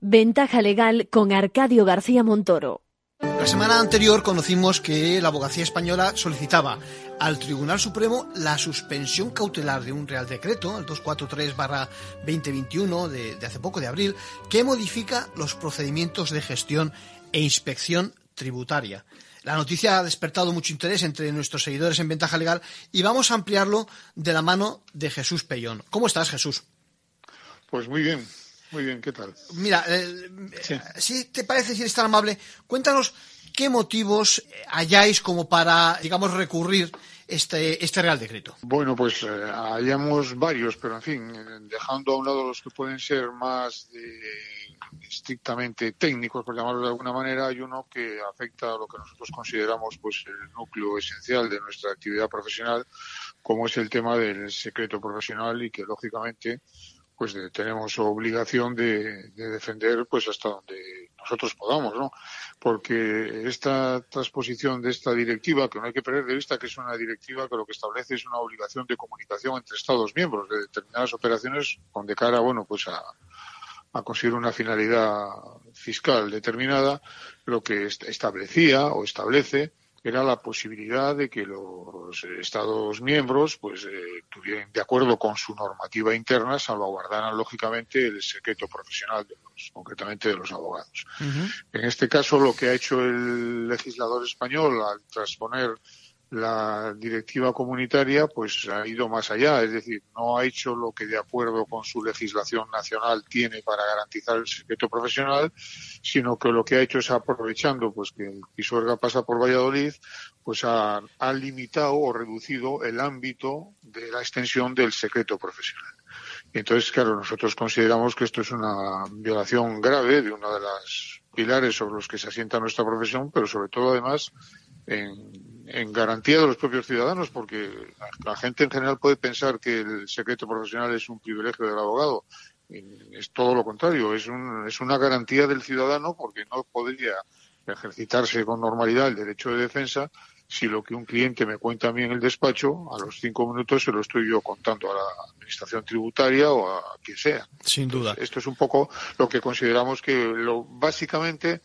Ventaja legal con Arcadio García Montoro. La semana anterior conocimos que la abogacía española solicitaba al Tribunal Supremo la suspensión cautelar de un Real Decreto, el 243-2021 de, de hace poco, de abril, que modifica los procedimientos de gestión e inspección tributaria. La noticia ha despertado mucho interés entre nuestros seguidores en Ventaja Legal y vamos a ampliarlo de la mano de Jesús Pellón. ¿Cómo estás, Jesús? Pues muy bien, muy bien, ¿qué tal? Mira, eh, sí. si te parece, si eres tan amable, cuéntanos qué motivos halláis como para, digamos, recurrir este, este Real Decreto. Bueno, pues eh, hallamos varios, pero en fin, eh, dejando a un lado los que pueden ser más de estrictamente técnicos, por llamarlo de alguna manera, hay uno que afecta a lo que nosotros consideramos pues el núcleo esencial de nuestra actividad profesional, como es el tema del secreto profesional y que lógicamente pues de, tenemos obligación de, de, defender pues hasta donde nosotros podamos, ¿no? Porque esta transposición de esta directiva, que no hay que perder de vista que es una directiva que lo que establece es una obligación de comunicación entre Estados miembros de determinadas operaciones con de cara, bueno, pues a, a conseguir una finalidad fiscal determinada, lo que establecía o establece era la posibilidad de que los Estados miembros, pues, eh, tuvieran, de acuerdo con su normativa interna, salvaguardaran lógicamente el secreto profesional de los, concretamente de los abogados. Uh -huh. En este caso, lo que ha hecho el legislador español al transponer la directiva comunitaria pues ha ido más allá, es decir, no ha hecho lo que de acuerdo con su legislación nacional tiene para garantizar el secreto profesional, sino que lo que ha hecho es aprovechando pues que el Pisuerga pasa por Valladolid, pues ha, limitado o reducido el ámbito de la extensión del secreto profesional. Y entonces, claro, nosotros consideramos que esto es una violación grave de uno de los pilares sobre los que se asienta nuestra profesión, pero sobre todo además en, en, garantía de los propios ciudadanos, porque la, gente en general puede pensar que el secreto profesional es un privilegio del abogado. Y es todo lo contrario, es, un, es una garantía del ciudadano porque no podría ejercitarse con normalidad el derecho de defensa si lo que un cliente me cuenta a mí en el despacho, a los cinco minutos se lo estoy yo contando a la administración tributaria o a quien sea. Sin duda. Entonces, esto es un poco lo que consideramos que lo básicamente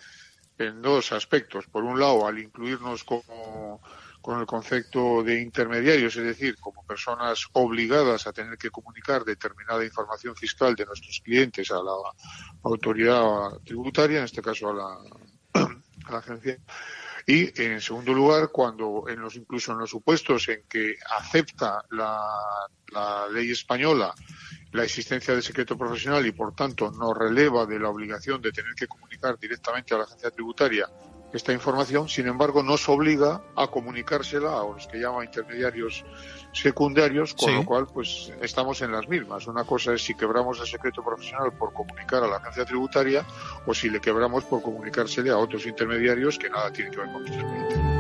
en dos aspectos. Por un lado, al incluirnos como con el concepto de intermediarios, es decir, como personas obligadas a tener que comunicar determinada información fiscal de nuestros clientes a la autoridad tributaria, en este caso a la, agencia. Y en segundo lugar, cuando en los incluso en los supuestos en que acepta la, la ley española la existencia de secreto profesional y por tanto no releva de la obligación de tener que comunicar directamente a la agencia tributaria esta información, sin embargo, nos obliga a comunicársela a los que llaman intermediarios secundarios, con sí. lo cual, pues, estamos en las mismas. Una cosa es si quebramos el secreto profesional por comunicar a la agencia tributaria o si le quebramos por comunicársele a otros intermediarios que nada tienen que ver con nuestros clientes.